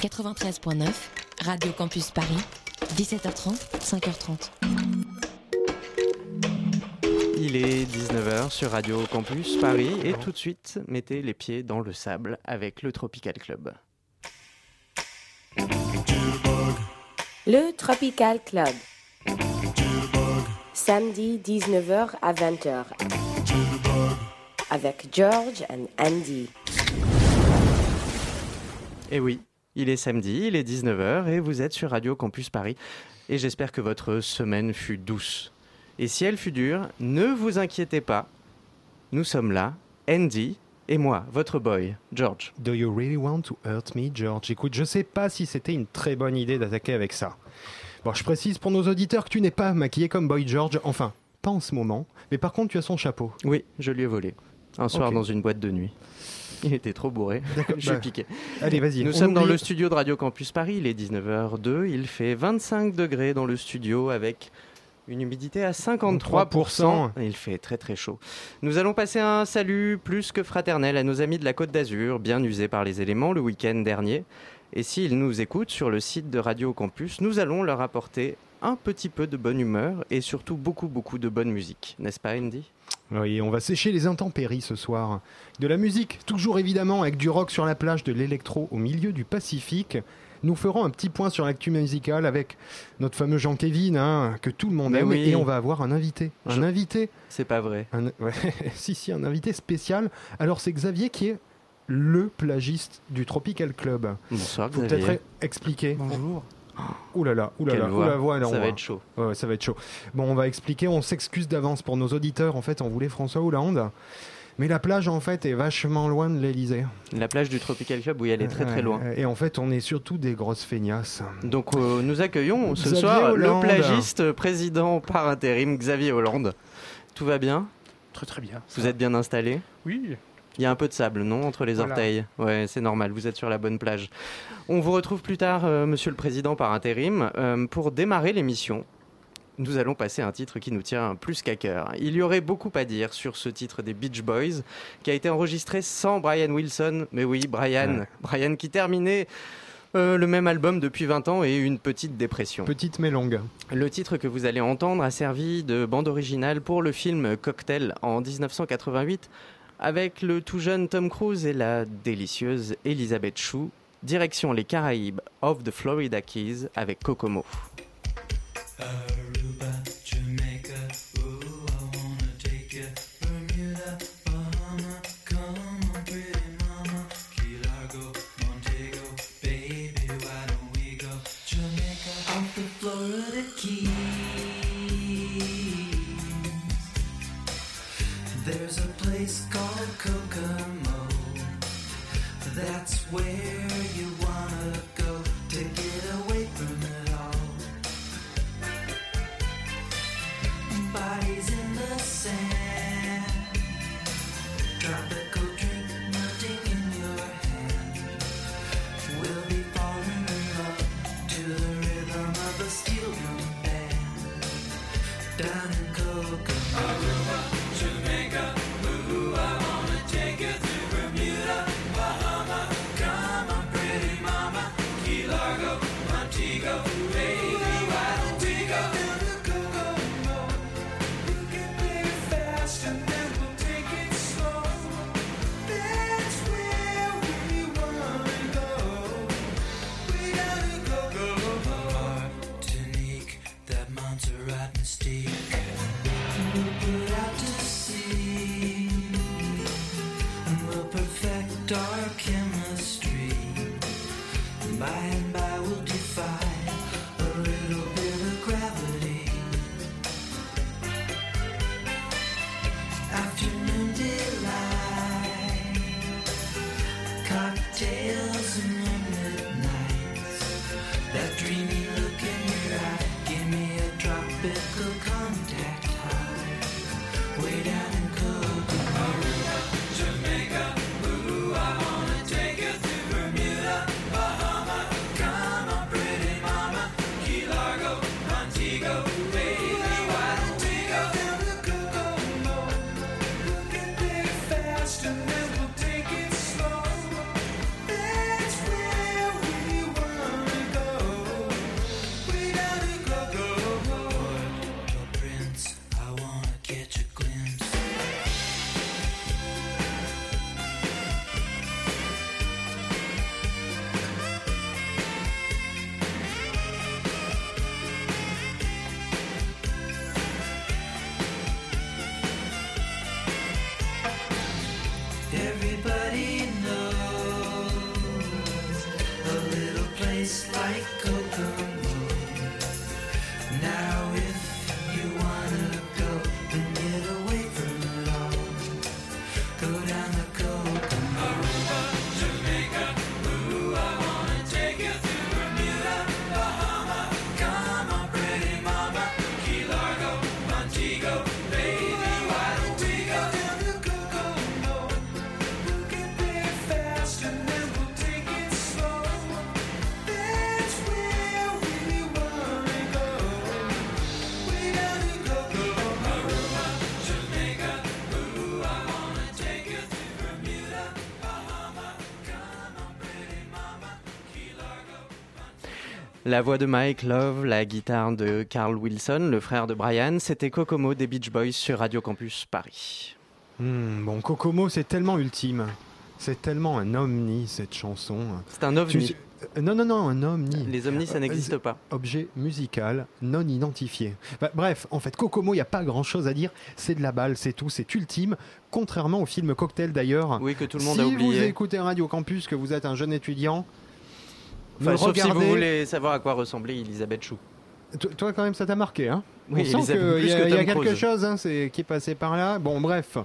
93.9, Radio Campus Paris, 17h30, 5h30. Il est 19h sur Radio Campus Paris et tout de suite, mettez les pieds dans le sable avec le Tropical Club. Le Tropical Club. Samedi 19h à 20h. Avec George and Andy. Et oui, il est samedi, il est 19h et vous êtes sur Radio Campus Paris. Et j'espère que votre semaine fut douce. Et si elle fut dure, ne vous inquiétez pas. Nous sommes là, Andy et moi, votre boy, George. Do you really want to hurt me, George? Écoute, je sais pas si c'était une très bonne idée d'attaquer avec ça. Bon, je précise pour nos auditeurs que tu n'es pas maquillé comme Boy George, enfin, pas en ce moment, mais par contre tu as son chapeau. Oui, je lui ai volé. Un soir dans une boîte de nuit. Il était trop bourré. je bah, piqué. Allez, vas-y. Nous on sommes dans le studio de Radio Campus Paris, il est 19h02, il fait 25 degrés dans le studio avec une humidité à 53%. Il fait très très chaud. Nous allons passer un salut plus que fraternel à nos amis de la Côte d'Azur, bien usés par les éléments le week-end dernier. Et s'ils nous écoutent sur le site de Radio Campus, nous allons leur apporter un petit peu de bonne humeur et surtout beaucoup beaucoup de bonne musique, n'est-ce pas Andy? Oui, on va sécher les intempéries ce soir. De la musique, toujours évidemment, avec du rock sur la plage, de l'électro au milieu du Pacifique. Nous ferons un petit point sur l'actu musicale avec notre fameux Jean-Kévin, hein, que tout le monde Mais aime, oui. et on va avoir un invité. Un Je- invité C'est pas vrai. un, ouais, si, si, un invité spécial. Alors, c'est Xavier qui est le plagiste du Tropical Club. Bonsoir Faut Xavier. peut-être expliquer. Bonjour. Ouh là là, ouh là là, ouh la voix, alors, Ça on va être chaud. Ouais, ouais, ça va être chaud. Bon, on va expliquer, on s'excuse d'avance pour nos auditeurs. En fait, on voulait François Hollande. Mais la plage, en fait, est vachement loin de l'Elysée. La plage du Tropical Club, oui, elle est très très loin. Et en fait, on est surtout des grosses feignasses. Donc euh, nous accueillons ce Xavier soir Hollande. le plagiste président par intérim Xavier Hollande. Tout va bien? Très très bien. Vous êtes bien installé? Oui. Il y a un peu de sable, non Entre les Voilà. orteils? Ouais, c'est normal, vous êtes sur la bonne plage. On vous retrouve plus tard, euh, monsieur le président par intérim, euh, pour démarrer l'émission. Nous allons passer un titre qui nous tient plus qu'à cœur. Il y aurait beaucoup à dire sur ce titre des Beach Boys, qui a été enregistré sans Brian Wilson. Mais oui, Brian. Ouais. Brian qui terminait euh, le même album depuis 20 ans et une petite dépression. Petite mais longue. Le titre que vous allez entendre a servi de bande originale pour le film Cocktail en 1988 avec le tout jeune Tom Cruise et la délicieuse Elizabeth Shue. Direction les Caraïbes of the Florida Keys avec Kokomo. Aruba, It's like La voix de Mike Love, la guitare de Carl Wilson, le frère de Brian, c'était Kokomo des Beach Boys sur Radio Campus Paris. Hmm, bon, Kokomo, c'est tellement ultime. C'est tellement un omni, cette chanson. C'est un ovni. Tu- euh, non, non, non, un omni. Les ovnis, ça Euh, n'existe pas. Objet musical non identifié. Bah, bref, en fait, Kokomo, il n'y a pas grand-chose à dire. C'est de la balle, c'est tout, c'est ultime. Contrairement au film Cocktail d'ailleurs. Oui, que tout le monde si a vous oublié. écoutez Radio Campus, que vous êtes un jeune étudiant, Enfin, sauf si vous voulez savoir à quoi ressemblait Elisabeth Chou. To- Toi, quand même, ça t'a marqué, hein? Oui, On sent qu'il y a, que il y a Tom quelque chose hein, qui est passé par là. Bon, bref.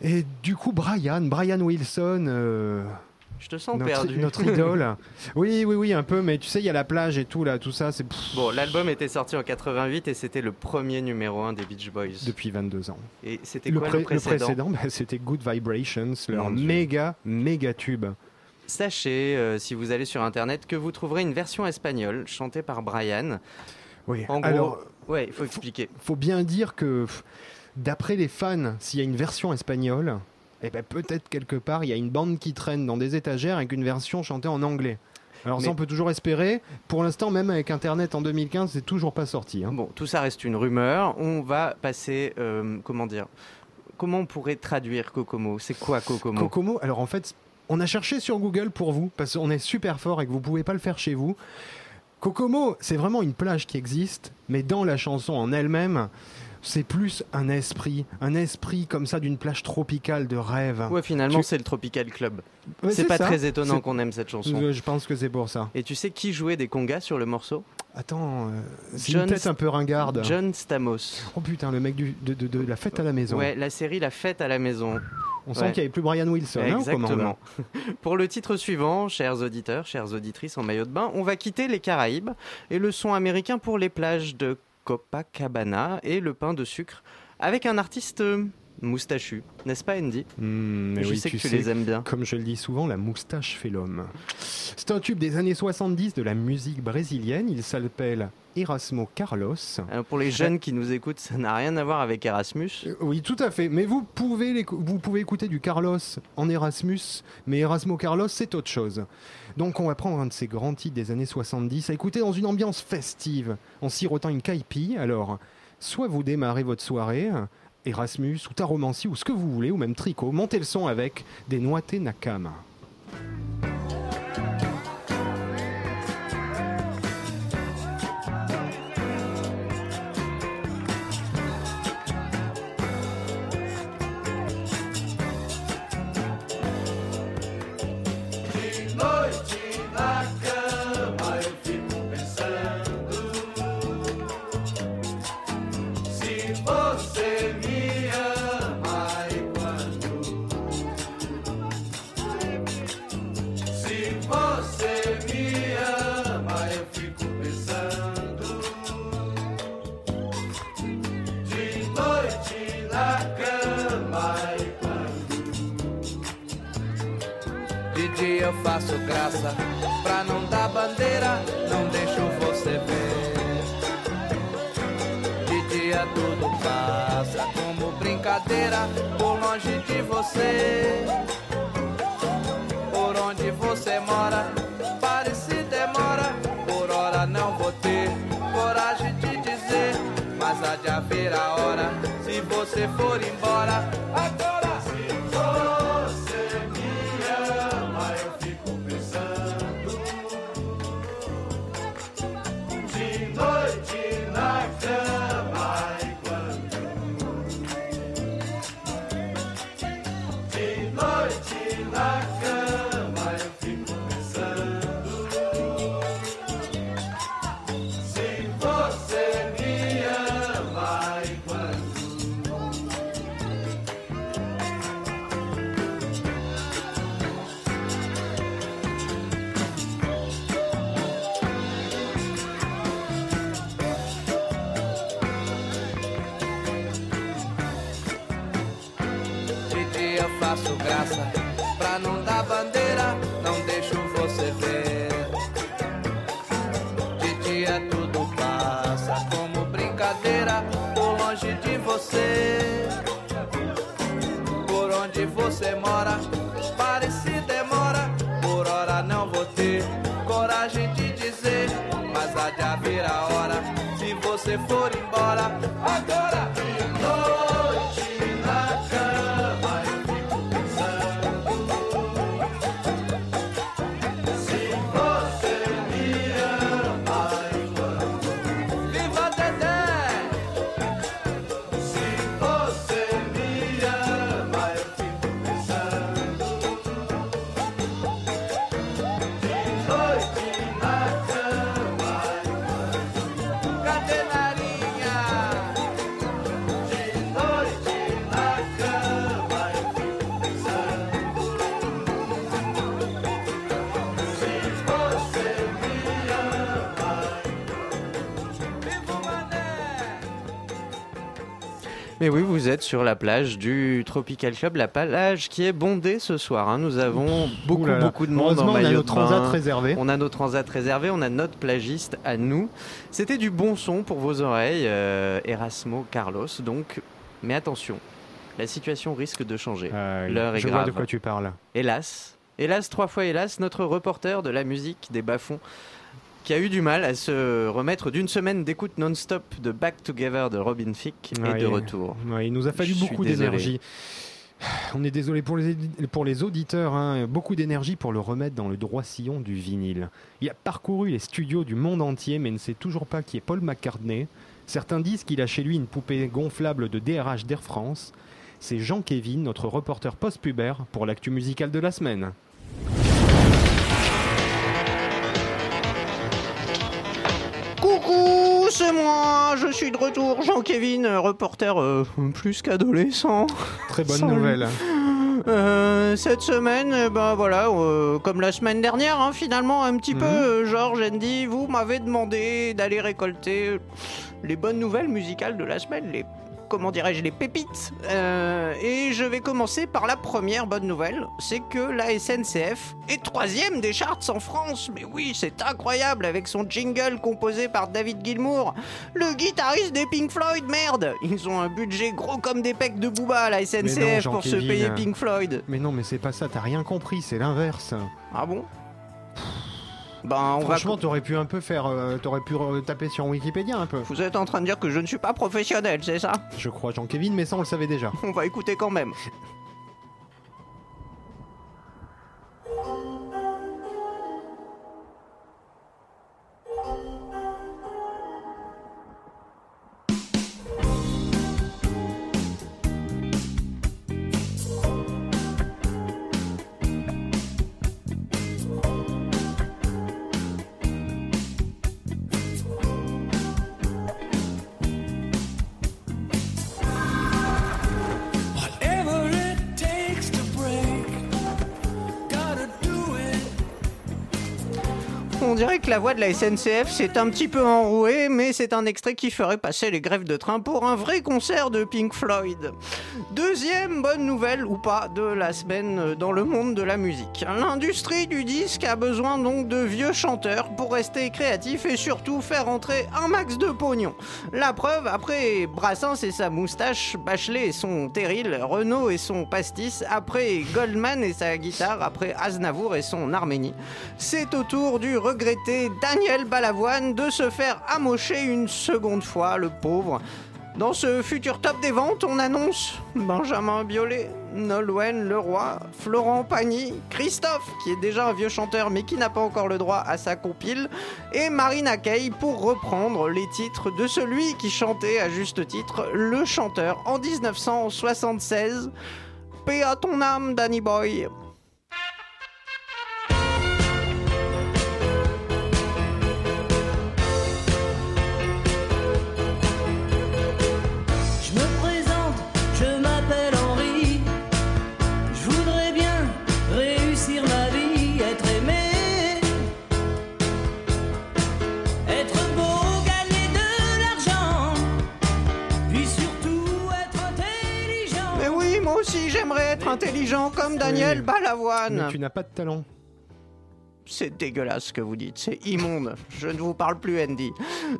Et du coup, Brian, Brian Wilson, euh, Je te sens notre, perdu. notre idole. oui, oui, oui, un peu, mais tu sais, il y a la plage et tout, là, tout ça, c'est Bon, l'album était sorti en 88 et c'était le premier numéro 1 des Beach Boys. depuis 22 ans. Et c'était Le, quoi pré- le précédent, bah, c'était Good Vibrations, leur Mon Dieu. méga, méga tube. Sachez, euh, si vous allez sur internet, que vous trouverez une version espagnole chantée par Brian. Oui, En gros, alors, ouais, il faut expliquer. faut bien dire que, d'après les fans, s'il y a une version espagnole, eh ben, peut-être quelque part, il y a une bande qui traîne dans des étagères avec une version chantée en anglais. Alors Mais- ça, on peut toujours espérer. Pour l'instant, même avec Internet en 2015, c'est toujours pas sorti. hein. Bon, tout ça reste une rumeur. On va passer, euh, comment dire Comment on pourrait traduire Kokomo? C'est quoi Kokomo? Kokomo, alors en fait, on a cherché sur Google pour vous, parce qu'on est super fort et que vous pouvez pas le faire chez vous. Kokomo, c'est vraiment une plage qui existe, mais dans la chanson en elle-même, c'est plus un esprit, un esprit comme ça d'une plage tropicale de rêve. Ouais, finalement, Tu- c'est le Tropical Club. Ouais, c'est pas ça. très étonnant qu'on aime cette chanson. Je pense que c'est pour ça. Et tu sais qui jouait des congas sur le morceau? Attends, euh, c'est John une tête un peu ringarde. John Stamos. Oh putain, le mec du- de, de- de la fête à la maison. Ouais, la série La Fête à la Maison. On sent Ouais. qu'il n'y avait plus Brian Wilson. hein. Exactement. Pour le titre suivant, chers auditeurs, chères auditrices en maillot de bain, on va quitter les Caraïbes et le son américain pour les plages de Copacabana et le pain de sucre avec un artiste euh, moustachu, n'est-ce pas Andy? Hmm, mais Je oui, sais que tu sais, les aimes bien. Comme je le dis souvent, la moustache fait l'homme. C'est un tube des années 70 de la musique brésilienne. Il s'appelle Erasmo Carlos. Alors pour les jeunes qui nous écoutent, ça n'a rien à voir avec Erasmus. Euh, Oui, tout à fait. Mais vous pouvez, l'écou- vous pouvez écouter du Carlos en Erasmus, mais Erasmo Carlos, c'est autre chose. Donc on va prendre un de ces grands titres des années 70 à écouter dans une ambiance festive, en sirotant une caipi. Alors, soit vous démarrez votre soirée, Erasmus, ou Taromancie, ou ce que vous voulez, ou même Tricot, montez le son avec des Noité Nakama. Você. Por onde você mora, pare se demora. Por hora não vou ter coragem de dizer, mas há de haver a hora. Se você for embora, agora Mais oui, vous êtes sur la plage du Tropical Club, la plage qui est bondée ce soir. hein. Nous avons beaucoup, Ouh là là. beaucoup de monde en Heureusement, on a maillot nos transats réservés. On a nos transats réservés, on a notre plagiste à nous. C'était du bon son pour vos oreilles, euh, Erasmo Carlos. Donc, mais attention, la situation risque de changer. Euh, L'heure est je vois de grave. quoi tu parles. Hélas, hélas, trois fois hélas, notre reporter de la musique des bas-fonds qui a eu du mal à se remettre d'une semaine d'écoute non-stop de Back Together de Robin Thicke Ouais, de retour. ouais, il nous a fallu Je beaucoup d'énergie. On est désolé pour les, pour les auditeurs, hein, beaucoup d'énergie pour le remettre dans le droit sillon du vinyle. Il a parcouru les studios du monde entier, mais ne sait toujours pas qui est Paul McCartney. Certains disent qu'il a chez lui une poupée gonflable de DRH d'Air France. C'est Jean-Kévin, notre reporter post-pubère, pour l'actu musicale de la semaine. C'est moi, je suis de retour, Jean-Kévin, euh, reporter euh, plus qu'adolescent. Très bonne nouvelle. Euh, cette semaine, eh ben voilà, euh, comme la semaine dernière, hein, finalement, un petit Mhm. peu, euh, Georges Andy, vous m'avez demandé d'aller récolter les bonnes nouvelles musicales de la semaine, les comment dirais-je, les pépites. Euh, et je vais commencer par la première bonne nouvelle, c'est que la SNCF est troisième des charts en France. Mais oui, c'est incroyable avec son jingle composé par David Gilmour, le guitariste des Pink Floyd. Merde, ils ont un budget gros comme des pecs de Booba la SNCF pour se payer Pink Floyd. Mais non, mais c'est pas ça, t'as rien compris, c'est l'inverse. Ah bon? Ben, on va. Franchement, t'aurais pu un peu faire. euh, t'aurais pu taper sur Wikipédia un peu. Vous êtes en train de dire que je ne suis pas professionnel, c'est ça? Je crois, Jean-Kévin, mais ça, on le savait déjà. On va écouter quand même. On dirait que la voix de la SNCF s'est un petit peu enrouée, mais c'est un extrait qui ferait passer les grèves de train pour un vrai concert de Pink Floyd. Deuxième bonne nouvelle, ou pas, de la semaine dans le monde de la musique. L'industrie du disque a besoin donc de vieux chanteurs pour rester créatif et surtout faire entrer un max de pognon. La preuve, après Brassens et sa moustache, Bachelet et son terril, Renault et son pastis, après Goldman et sa guitare, après Aznavour et son Arménie. C'est au tour du Daniel Balavoine de se faire amocher une seconde fois, le pauvre. Dans ce futur top des ventes, on annonce Benjamin Biolay, Nolwenn Leroy, Florent Pagny, Christophe, qui est déjà un vieux chanteur mais qui n'a pas encore le droit à sa compile, et Marina Kaye pour reprendre les titres de celui qui chantait à juste titre Le Chanteur en 1976. Paix à ton âme, Danny Boy. J'aimerais être intelligent comme Daniel Oui. Balavoine. Mais tu n'as pas de talent. C'est dégueulasse ce que vous dites, c'est immonde. Je ne vous parle plus, Andy.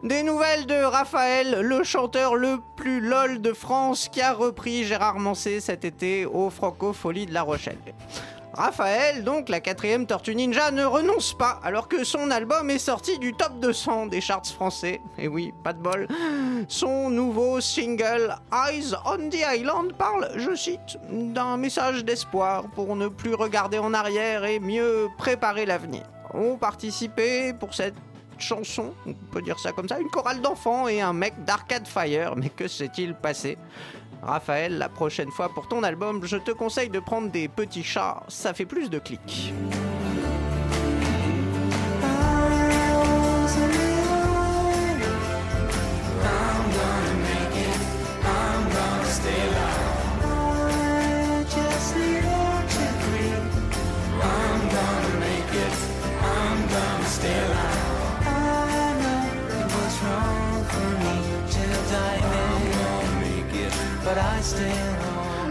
Des nouvelles de Raphaël, le chanteur le plus lol de France, qui a repris Gérard Mancé cet été au Francofolie de La Rochelle. Raphaël, donc la quatrième Tortue Ninja, ne renonce pas alors que son album est sorti du top 200 des charts français. Et oui, pas de bol. Son nouveau single Eyes on the Island parle, je cite, d'un message d'espoir pour ne plus regarder en arrière et mieux préparer l'avenir. Ont participé pour cette chanson, on peut dire ça comme ça, une chorale d'enfants et un mec d'Arcade Fire. Mais que s'est-il passé? Raphaël, la prochaine fois pour ton album, je te conseille de prendre des petits chats, ça fait plus de clics.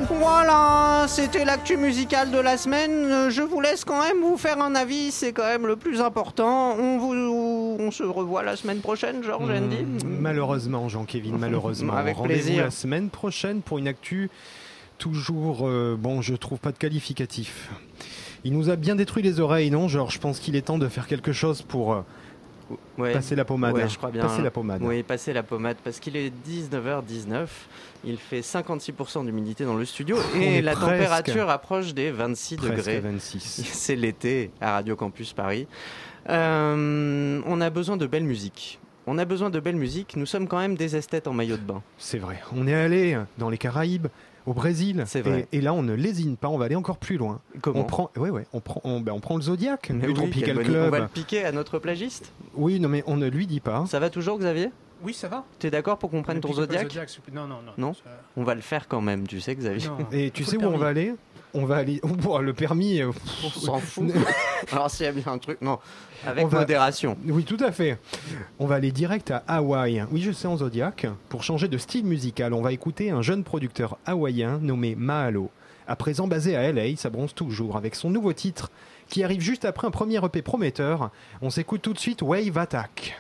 Voilà, c'était l'actu musicale de la semaine. Je vous laisse quand même vous faire un avis, c'est quand même le plus important. On, vous, on se revoit la semaine prochaine, Georges Andy. Mm, Malheureusement, Jean-Kévin, malheureusement. Avec Rendez-vous plaisir. la semaine prochaine pour une actu toujours, euh, bon, je trouve pas de qualificatif. Il nous a bien détruit les oreilles, non, Georges? Je pense qu'il est temps de faire quelque chose pour euh, Ouais. passer la pommade. Ouais, je crois bien. Passer la pommade. Oui, passer la pommade, parce qu'il est 19h19, il fait 56% d'humidité dans le studio on et la presque. température approche des 26 Presque degrés. 26. C'est l'été à Radio Campus Paris. Euh, on a besoin de belle musique. On a besoin de belle musique. Nous sommes quand même des esthètes en maillot de bain. C'est vrai. On est allé dans les Caraïbes, au Brésil. C'est vrai. Et, et là, on ne lésine pas. On va aller encore plus loin. Comment On prend, ouais, ouais, on prend, on, ben, on prend le Zodiac Mais du oui, Tropical quelle bonne idée. Club. On va le piquer à notre plagiste. Oui, non, mais on ne lui dit pas. Ça va toujours, Xavier? Oui, ça va. T'es d'accord pour qu'on prenne Ne ton Zodiac? Non, non, non. Non? Ça- On va le faire quand même, tu sais, Xavier. non. Et tu sais où on va aller? On va aller. Oh, le permis. euh, On s'en fout. Alors s'il y a bien un truc, non, avec va- modération. Oui, tout à fait. On va aller direct à Hawaï. Oui, je sais en Zodiac. Pour changer de style musical, on va écouter un jeune producteur hawaïen nommé Mahalo. À présent basé à LA, ça bronze toujours avec son nouveau titre qui arrive juste après un premier EP prometteur. On s'écoute tout de suite Wave Attack.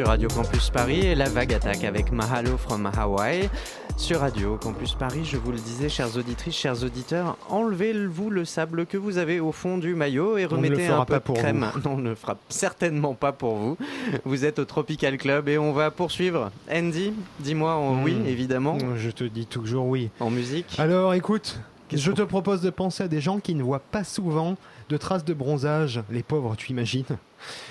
Sur Radio Campus Paris et la vague attaque avec Mahalo from Hawaii. Sur Radio Campus Paris, je vous le disais, chères auditrices, chers auditeurs, enlevez-vous le sable que vous avez au fond du maillot et remettez un peu de crème. Non, on ne le fera certainement pas pour vous. Vous êtes au Tropical Club et on va poursuivre. Andy, dis-moi en oui, Mm. évidemment, Je te dis toujours oui. en musique. Alors écoute, je te propose de penser à des gens qui ne voient pas souvent de traces de bronzage. Les pauvres, tu imagines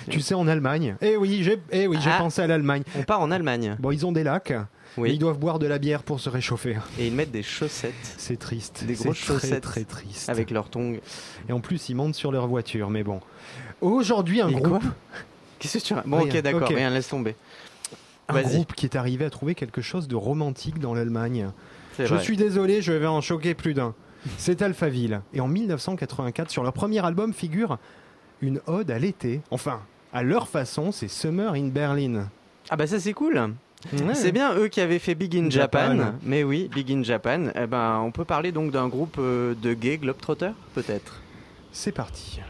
Tu sais, en Allemagne. Eh oui, j'ai eh oui, Ah. pensé à l'Allemagne. On part en Allemagne. Bon, ils ont des lacs, Oui. ils doivent boire de la bière pour se réchauffer. Et ils mettent des chaussettes C'est triste. Des grosses très, chaussettes très triste. avec leurs tongs. Et en plus, ils montent sur leur voiture. Mais bon. Aujourd'hui, un Et groupe, Qu'est-ce que tu as Bon, Rien. ok, d'accord, Ok. rien, laisse tomber. un groupe qui est arrivé à trouver quelque chose de romantique dans l'Allemagne. C'est Je vrai. suis désolé, je vais en choquer plus d'un. C'est Alphaville. Et en 1984, sur leur premier album figure une ode à l'été. Enfin, à leur façon, c'est Summer in Berlin. Ah bah ça c'est cool. Ouais. C'est bien eux qui avaient fait Big in Japan. Japan. Mais oui, Big in Japan. Eh ben, on peut parler donc d'un groupe euh, de gays globetrotters, peut-être? C'est parti.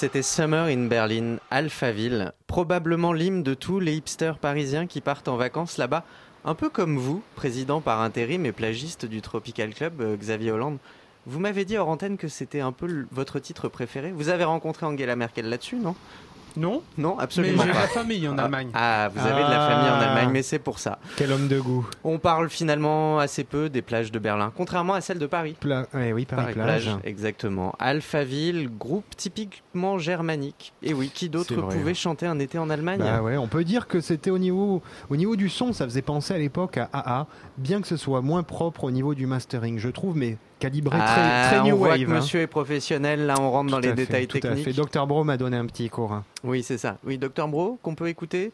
C'était Summer in Berlin, Alphaville, probablement l'hymne de tous les hipsters parisiens qui partent en vacances là-bas, un peu comme vous, président par intérim et plagiste du Tropical Club, euh, Xavier Hollande. Vous m'avez dit hors antenne que c'était un peu votre titre préféré. Vous avez rencontré Angela Merkel là-dessus, non? Non, Non, mais absolument j'ai de la famille en Ah, Allemagne. Ah, vous avez de la famille en Ah. Allemagne, mais c'est pour ça. Quel homme de goût. On parle finalement assez peu des plages de Berlin, contrairement à celles de Paris. Pla- oui, Paris, plage. exactement. Alphaville, groupe typiquement germanique. Et oui, qui d'autre C'est vrai. pouvait chanter un été en Allemagne Bah ouais, on peut dire que c'était au niveau, au niveau du son, ça faisait penser à l'époque à AA, bien que ce soit moins propre au niveau du mastering, je trouve, mais calibré Ah, très, très new on voit wave. que hein. monsieur est professionnel, là on rentre dans les à fait, détails tout à techniques. fait. Dr Bro m'a donné un petit cours. hein. Oui, c'est ça. Oui, Docteur Bro, qu'on peut écouter?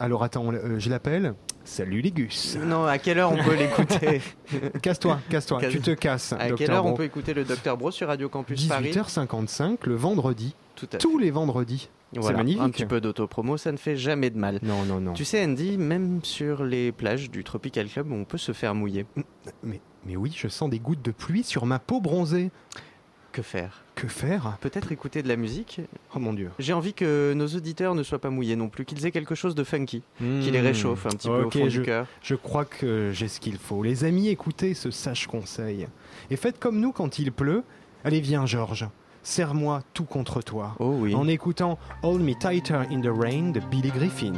Alors attends, euh, je l'appelle. Salut les gus. Non, à quelle heure on peut l'écouter? Casse-toi, casse-toi, Casse- tu te casses. À Dr quelle heure on peut écouter le Docteur Bro sur Radio Campus Paris? 18h55 le vendredi, Tout à fait. tous les vendredis. Voilà, magnifique. Un petit peu d'autopromo, ça ne fait jamais de mal. Non, non, non. Tu sais, Andy, même sur les plages du Tropical Club, on peut se faire mouiller. Mais, mais oui, je sens des gouttes de pluie sur ma peau bronzée. Que faire? Que faire? Peut-être écouter de la musique? Oh mon dieu. J'ai envie que nos auditeurs ne soient pas mouillés non plus, qu'ils aient quelque chose de funky, qui les Hmm. réchauffe un petit peu au fond je, du cœur. je crois que j'ai ce qu'il faut. Les amis, écoutez ce sage conseil. Et faites comme nous quand il pleut. Allez, viens, Georges. Serre-moi tout contre toi. Oh oui. En écoutant Hold Me Tighter in the Rain de Billy Griffin.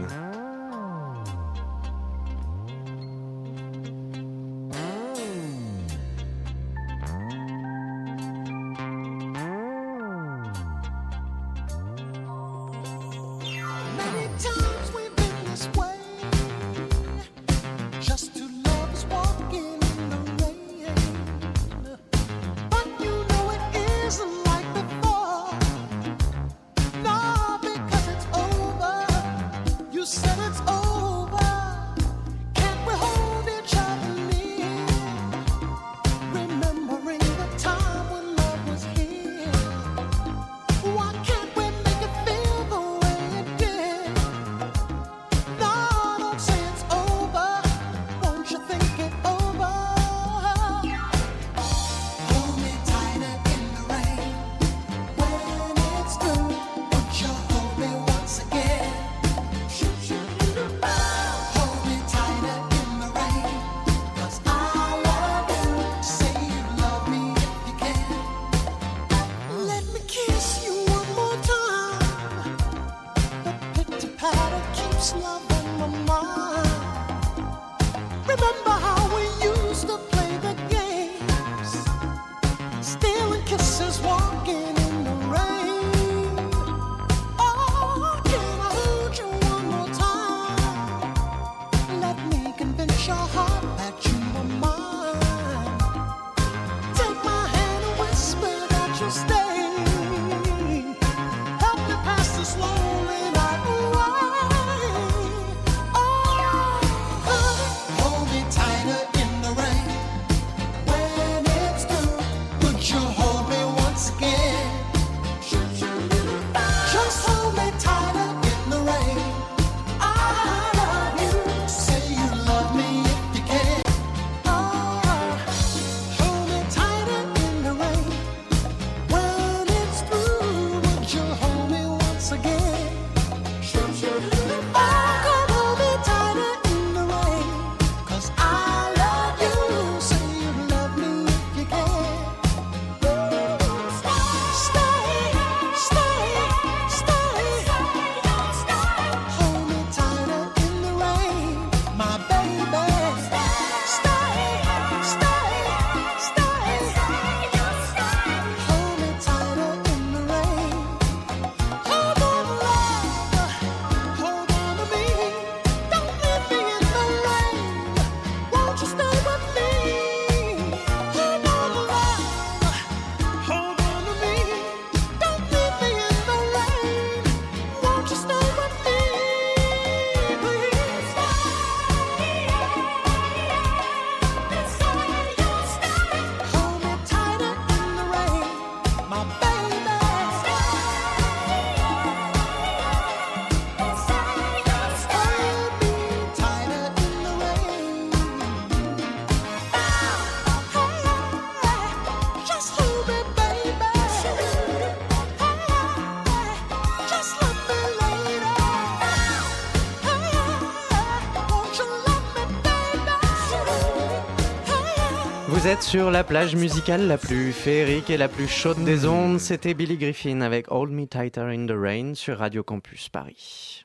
Vous êtes sur la plage musicale la plus féerique et la plus chaude des ondes. C'était Billy Griffin avec Hold Me Tighter in the Rain sur Radio Campus Paris.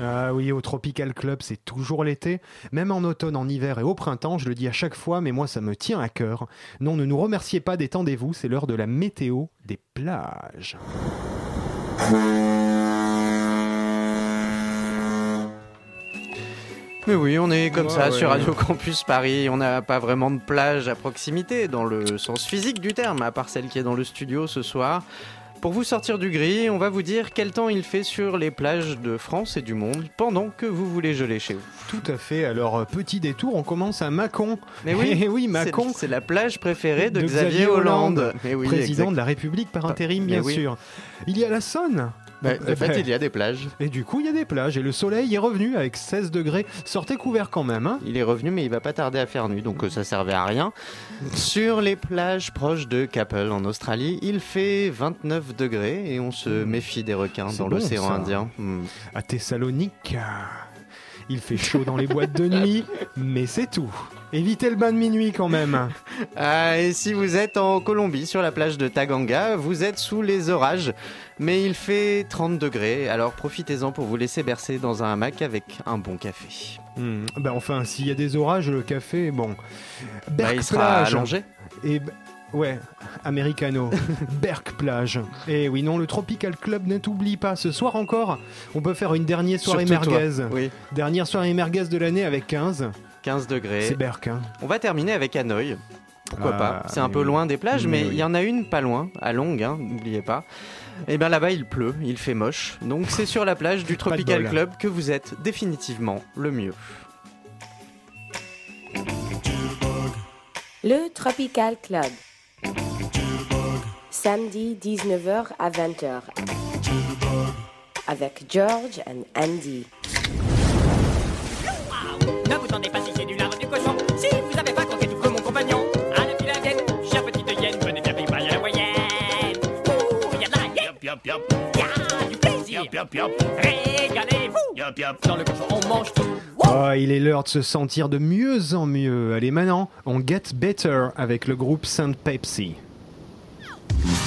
Ah oui, au Tropical Club, c'est toujours l'été. Même en automne, en hiver et au printemps, je le dis à chaque fois, mais moi, ça me tient à cœur. Non, ne nous remerciez pas, détendez-vous, c'est l'heure de la météo des plages. Mais oui, on est comme Ouais, ça ouais. sur Radio Campus Paris. On n'a pas vraiment de plage à proximité dans le sens physique du terme, à part celle qui est dans le studio ce soir. Pour vous sortir du gris, on va vous dire quel temps il fait sur les plages de France et du monde pendant que vous voulez geler chez vous. Tout à fait, alors euh, petit détour, on commence à Mâcon. Mais oui, Eh oui, c'est- Mâcon, c'est la plage préférée de, de Xavier, Xavier Hollande. Hollande, Mais oui, président exact. de la République par intérim, Mais bien oui. sûr. Il y a la Saône. Bah, de fait, ben, il y a des plages. Et du coup, il y a des plages et le soleil est revenu avec 16 degrés. Sortez couvert quand même, hein Il est revenu, mais il va pas tarder à faire nuit, donc euh, ça servait à rien. Sur les plages proches de Capel en Australie, il fait 29 degrés et on se méfie des requins dans bon, l'océan. Indien. Hmm. À Thessalonique, il fait chaud dans les boîtes de nuit, mais c'est tout. Évitez le bain de minuit quand même. Ah, et si vous êtes en Colombie, sur la plage de Taganga, vous êtes sous les orages, mais il fait 30 degrés, alors profitez-en pour vous laisser bercer dans un hamac avec un bon café. Hmm, bah enfin, s'il y a des orages, le café, bon. Bah, il sera allongé. Et b- ouais, americano. Berck plage. Et oui, non, le Tropical Club ne t'oublie pas. Ce soir encore, on peut faire une dernière soirée Surtout toi. merguez. Oui, Dernière soirée merguez de l'année avec 15. 15 degrés. C'est Berck, hein. On va terminer avec Hanoï. Pourquoi Ah, pas C'est un mais peu oui. loin des plages, Mais mais il oui. y en a une pas loin, à Longue, hein, n'oubliez pas. Et bien là-bas, il pleut, il fait moche. Donc c'est sur la plage du de Tropical bol. Club que vous êtes définitivement le mieux. Le Tropical Club. Samedi 19h à 20h. Avec George and Andy. Ne vous tendez pas si c'est du lard du cochon. Si vous avez pas compté tout comme mon compagnon, à la file indienne, chère petite hyène, venez bien payer à la moyenne. Ouh, y a de la hyène, y a du plaisir. Régalez-vous. Dans le cochon, on mange tout. Oh, il est l'heure de se sentir de mieux en mieux. Allez, maintenant, on get better avec le groupe Saint Pepsi. Mm-hmm.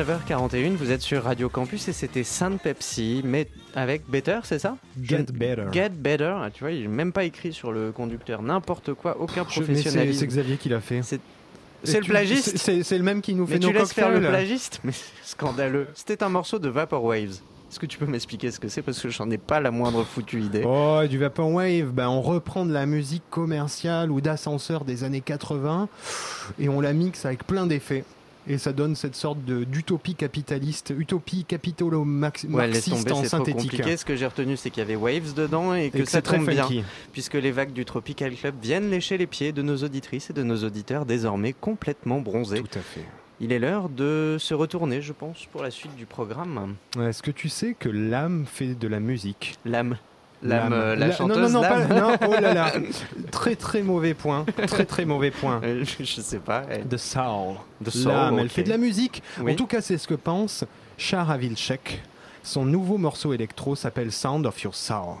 19h41, vous êtes sur Radio Campus et c'était Saint Pepsi, mais avec Better, c'est ça Get Better. Get Better, ah, tu vois, il n'est même pas écrit sur le conducteur, n'importe quoi, aucun mais c'est- Xavier qui l'a fait. C'est le tu- plagiste c'est- le même qui nous Mais fait tu nos laisses faire le plagiste Mais scandaleux. C'était un morceau de Vaporwaves. Est-ce que tu peux m'expliquer ce que c'est? Parce que j'en ai pas la moindre foutue idée. Oh, du Vaporwave, ben, on reprend de la musique commerciale ou d'ascenseur des années 80 et on la mixe avec plein d'effets. Et ça donne cette sorte de- d'utopie capitaliste, utopie capitalo-marxiste Ouais, en c'est trop synthétique. compliqué. Ce que j'ai retenu, c'est qu'il y avait Waves dedans et que Et que ça très tombe bien. Puisque les vagues du Tropical Club viennent lécher les pieds de nos auditrices et de nos auditeurs désormais complètement bronzés. Tout à fait. Il est l'heure de se retourner, je pense, pour la suite du programme. Est-ce que tu sais que l'âme fait de la musique? L'âme. L'âme, la La- chanteuse Non, non, non, pas- non, oh là là. Très très mauvais point. Très très mauvais point. Euh, je sais pas. elle- The Soul. The Soul, elle fait de la musique. Oui. En tout cas, c'est ce que pense Char Avilchek. Son nouveau morceau électro s'appelle Sound of Your Soul.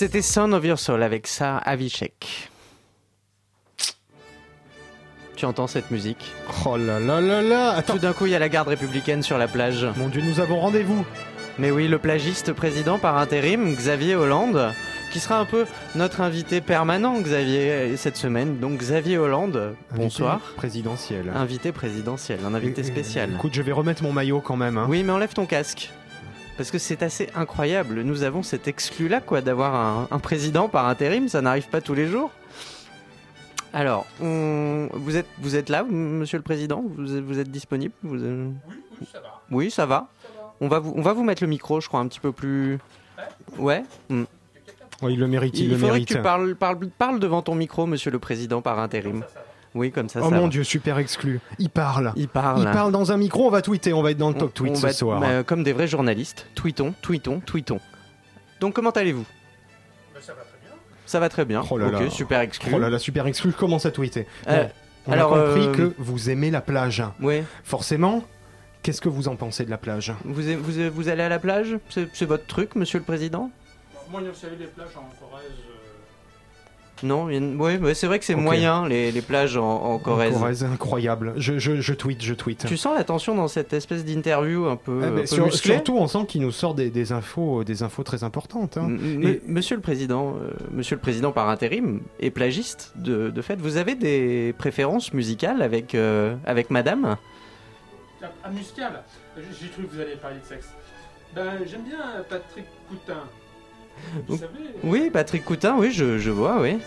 C'était Son of Your Soul avec ça, Avishek. Tu entends cette musique? Oh là là là là Attends, Tout d'un coup, il y a la garde républicaine sur la plage. mon Dieu, nous avons rendez-vous. Mais oui, le plagiste président par intérim, Xavier Hollande, qui sera un peu notre invité permanent, Xavier, cette semaine. Donc Xavier Hollande, bonsoir. Invité Présidentiel. Invité présidentiel, un invité spécial. Écoute, je vais remettre mon maillot quand même. hein. Oui, mais enlève ton casque. Parce que c'est assez incroyable. Nous avons cet exclu-là, quoi, d'avoir un, un président par intérim. Ça n'arrive pas tous les jours. Alors, on- vous, êtes, vous êtes là, monsieur le président? Vous, êtes- vous êtes disponible? Vous- euh, Oui, ça va. On va, vous, on va vous mettre le micro, je crois, un petit peu plus. Ouais Hmm. Oui, il le mérite, il, Il, le faudrait mérite. que tu parles, parles, parles devant ton micro, monsieur le président par intérim. Oui, comme ça, oh ça mon va. dieu, super exclu. Il parle. Il parle. Il parle dans un micro, on va tweeter, on va être dans le On- top tweet on ce va- soir. bah, comme des vrais journalistes. Tweetons, tweetons, tweetons. Donc, comment allez-vous? Ça va très bien. Oh là ok, là. super exclu. Oh là là, super exclu, commence à tweeter. Euh, Bon, on alors, a compris euh, que vous aimez la plage. Ouais. Forcément, qu'est-ce que vous en pensez de la plage? Vous, a- vous, a- vous allez à la plage? C'est votre truc, monsieur le président? Moi, vous savez, les plages en Corrèze. Euh, Non ouais, ouais, c'est vrai que c'est moyen, les, les plages en, en Corrèze. Corrèze, incroyable. Je, je, je tweet, je tweet. Tu sens la tension dans cette espèce d'interview un peu, Ah, un mais peu sur- musclée surtout, on sent qu'il nous sort des, des infos, des infos très importantes. hein. Et- Monsieur le président, euh, monsieur le président par intérim et plagiste de, de fait, vous avez des préférences musicales avec euh, avec Madame? Ah, musical? J'ai j'ai cru que vous alliez parler de sexe. Ben, j'aime bien Patrick Coutin. Vous Oup. savez, Oui, Patrick Coutin, oui, je, je vois, oui.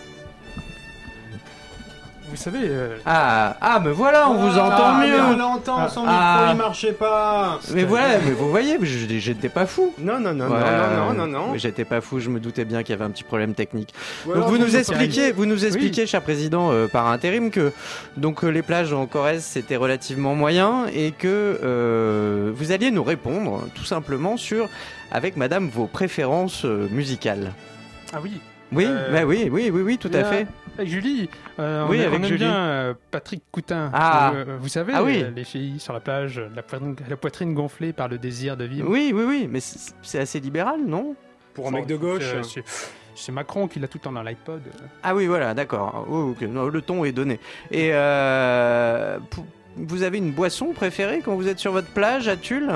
Vous savez, euh, Ah, ah, mais voilà, on vous entend Ah, mais on mieux. l'entend, son Ah. micro il marchait pas. Mais voilà, mais vous voyez, j'étais pas fou. Non, non, non, non, non, non, non, J'étais pas fou, je me doutais bien qu'il y avait un petit problème technique. Ou Donc alors, vous nous nous expliquez, vous nous Oui. expliquez, cher président, euh, par intérim, que donc euh, les plages en Corrèze c'était relativement moyen et que euh, vous alliez nous répondre tout simplement sur, avec Madame, vos préférences euh, musicales. ah oui, Oui, Euh, bah oui, oui, oui, oui, tout à fait. Avec Julie, euh, Oui, on, a- avec on aime Julie. bien euh, Patrick Coutin. Ah. Euh, vous savez, Ah oui. euh, les filles sur la plage, la poitrine, la poitrine gonflée par le désir de vivre. Oui, oui, oui, mais c'est c'est assez libéral, non? Pour un mec de gauche. C'est- Macron qui l'a tout le temps dans l'iPod. Ah oui, voilà, d'accord. Oh, le ton est donné. Et euh, vous avez une boisson préférée quand vous êtes sur votre plage à Tulle?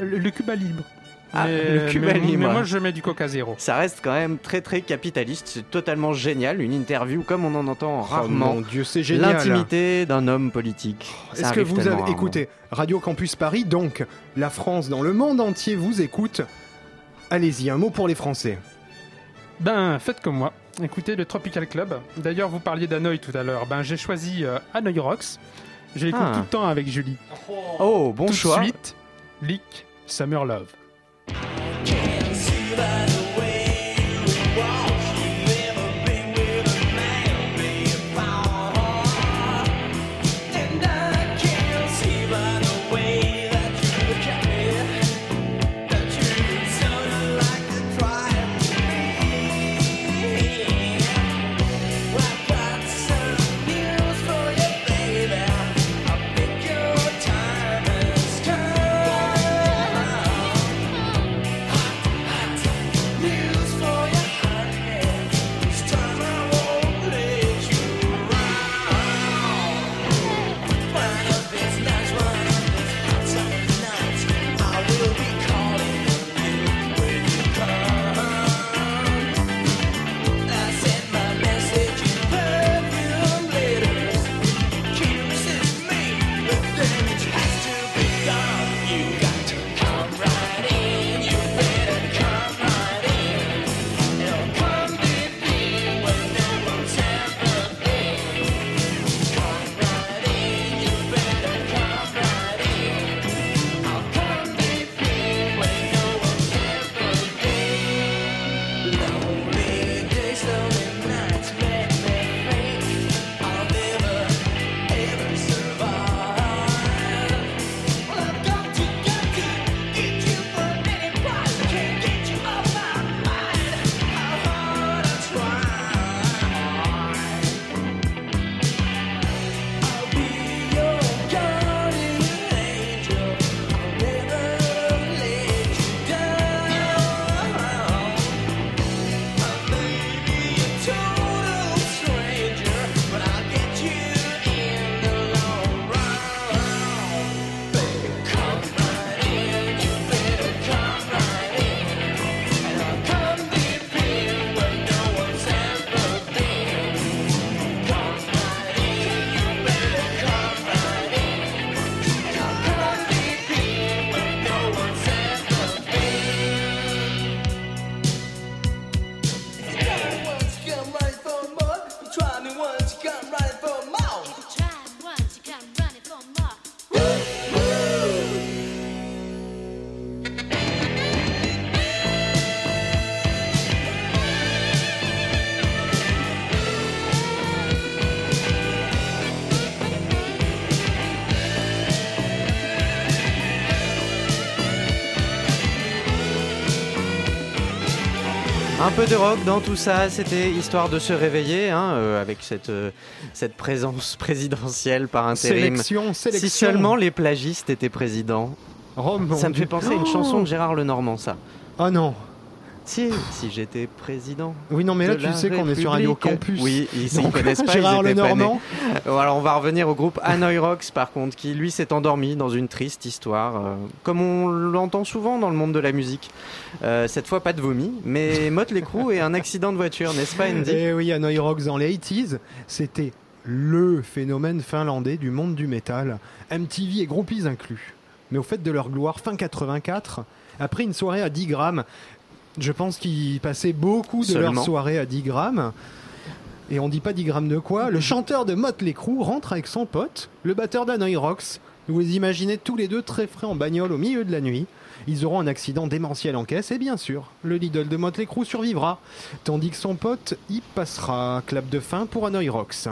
Le, le Cuba libre. Ah, mais, le Cuba mais- libre. Mais moi, je mets du Coca Zéro. Ça reste quand même très très capitaliste, c'est totalement génial, une interview comme on en entend Oh rarement. mon dieu, c'est génial. L'intimité d'un homme politique. Ça Est-ce que vous avez rarement. écouté Radio Campus Paris, donc la France dans le monde entier vous écoute. Allez-y, un mot pour les Français. Ben, faites comme moi. Écoutez le Tropical Club. D'ailleurs, vous parliez d'Hanoï tout à l'heure. Ben, j'ai choisi euh, Hanoi Rocks. Je l'écoute Ah. tout le temps avec Julie. Oh, bon tout choix. de suite, Leak, Summer Love. Can't peu de rock dans tout ça, c'était histoire de se réveiller hein, euh, avec cette, euh, cette présence présidentielle par intérim. Sélection, sélection. Si seulement les plagistes étaient présidents. Rome, ça me fait penser à une Oh chanson de Gérard Lenormand, ça. Ah non. Si, si j'étais président. Oui, non, mais là, tu sais qu'on est sur Radio République. Campus. Oui, ils ne connaissent pas. Gérard ils pas Lenormand. Euh, Alors, on va revenir au groupe Hanoi Rocks, par contre, qui lui s'est endormi dans une triste histoire, euh, comme on l'entend souvent dans le monde de la musique. Euh, cette fois, pas de vomi, mais Motley Crue et un accident de voiture, n'est-ce pas, Andy? Eh oui, Hanoi Rocks dans les 80s, c'était le phénomène finlandais du monde du métal, MTV et groupies inclus. Mais au fait de leur gloire, fin 84, après une soirée à 10 grammes, je pense qu'ils passaient beaucoup de Seulement. leur soirée à 10 grammes. Et on dit pas 10 grammes de quoi Le chanteur de Motley Crue rentre avec son pote, le batteur Rocks. Vous les imaginez tous les deux très frais en bagnole au milieu de la nuit. Ils auront un accident démentiel en caisse et bien sûr, le Lidl de Motley Crue survivra. Tandis que son pote y passera. Clap de fin pour Hanoi Rocks.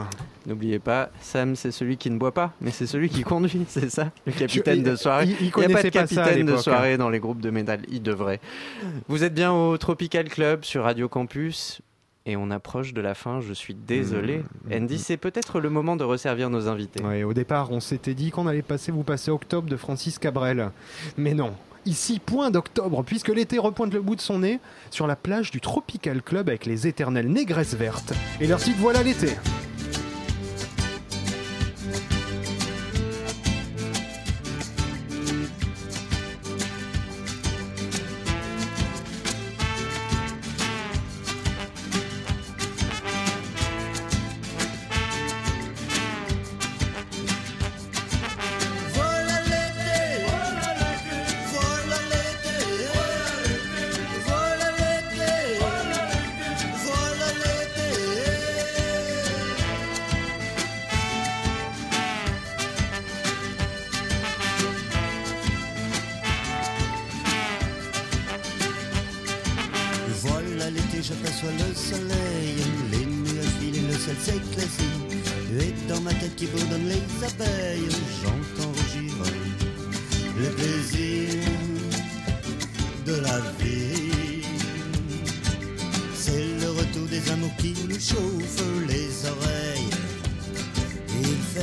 N'oubliez pas, Sam, c'est celui qui ne boit pas, mais c'est celui qui conduit, c'est ça Le capitaine Je- de soirée. il- il n'y a pas de pas capitaine de soirée dans les groupes de métal, il devrait. Vous êtes bien au Tropical Club sur Radio Campus et on approche de la fin, je suis désolé. Andy, c'est peut-être le moment de resservir nos invités. Ouais, au départ, on s'était dit qu'on allait passer vous passer Octobre de Francis Cabrel. Mais non. Ici, point d'octobre, puisque l'été repointe le bout de son nez sur la plage du Tropical Club avec les éternelles négresses vertes. Et leur titre Voilà l'été.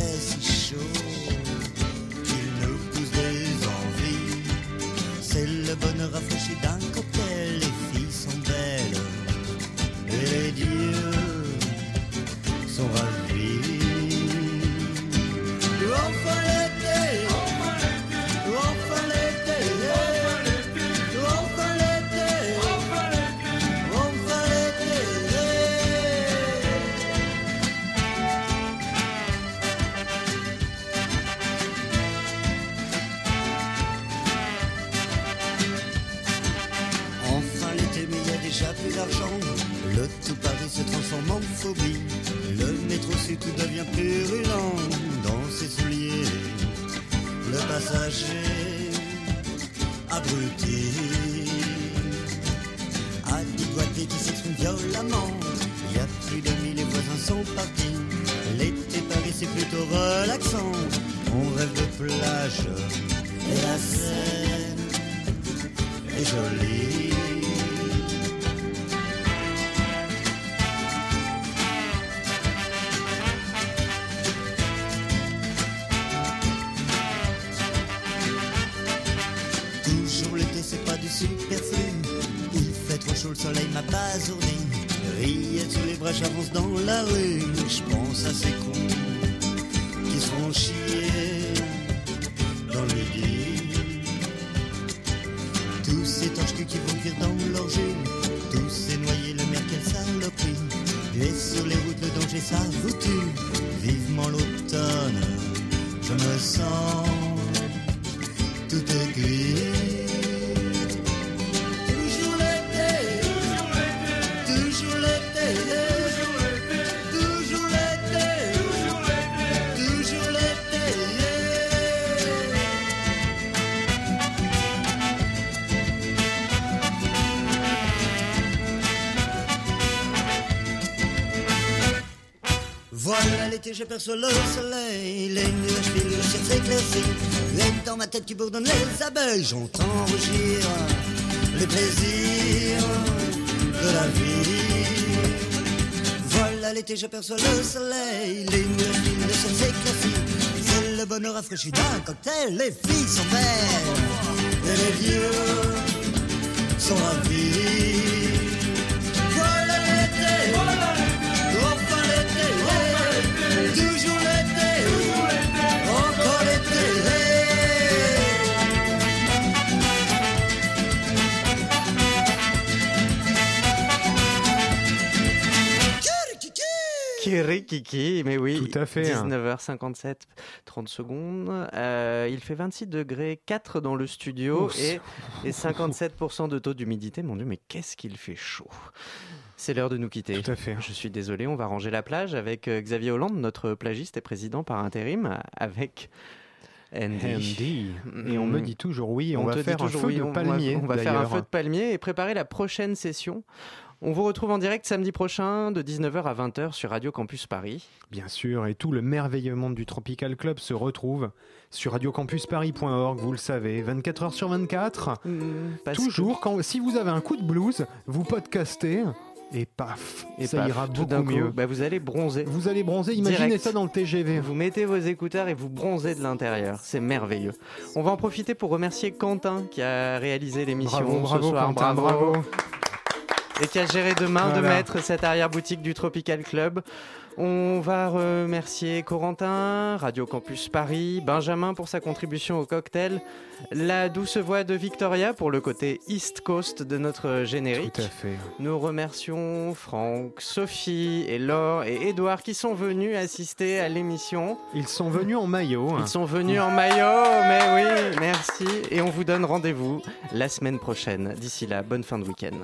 Il tout est gris. Toujours l'été, toujours l'été, toujours l'été, toujours l'été. Voilà l'été, j'aperçois le soleil, les nuages filent, le ciel s'éclaircit. Tête qui bourdonne les abeilles, j'entends rugir les plaisirs de la vie. Voilà l'été, j'aperçois le soleil, les nuages filent, le ciel s'éclaircit. C'est le bonheur rafraîchi d'un cocktail, les filles sont belles et les vieux sont ravis. Kirikiki, mais oui. Tout à fait. 19h57, 30 secondes. Euh, il fait 26 degrés 4 dans le studio et, et 57% de taux d'humidité. Mon Dieu, mais qu'est-ce qu'il fait chaud. C'est l'heure de nous quitter. Tout à fait. Je suis désolé, on va ranger la plage avec euh, Xavier Hollande, notre plagiste et président par intérim, avec Andy. Andy. Et on me dit toujours oui, on, te va faire un feu oui, de on va- palmier. On va faire un feu de palmier et préparer la prochaine session. On vous retrouve en direct samedi prochain de 19h à 20h sur Radio Campus Paris. Bien sûr, et tout le merveilleux monde du Tropical Club se retrouve sur radiocampusparis.org, vous le savez, 24 heures sur 24. parce Toujours, quand, si vous avez un coup de blues, vous podcastez et paf, Et ça paf, ira tout beaucoup d'un coup, mieux. bah, vous allez bronzer. Vous allez bronzer, imaginez Direct. ça dans le TGV. Vous mettez vos écouteurs et vous bronzez de l'intérieur. C'est merveilleux. On va en profiter pour remercier Quentin qui a réalisé l'émission Bravo, ce bravo, soir. Quentin, bravo. Et qui a géré de main de maître cette arrière-boutique du Tropical Club. On va remercier Corentin, Radio Campus Paris, Benjamin pour sa contribution au cocktail, la douce voix de Victoria pour le côté East Coast de notre générique. Tout à fait. Nous remercions Franck, Sophie et Laure et Edouard qui sont venus assister à l'émission. Ils sont venus en maillot. hein. Ils sont venus en maillot, mais oui, merci. Et on vous donne rendez-vous la semaine prochaine. D'ici là, bonne fin de week-end.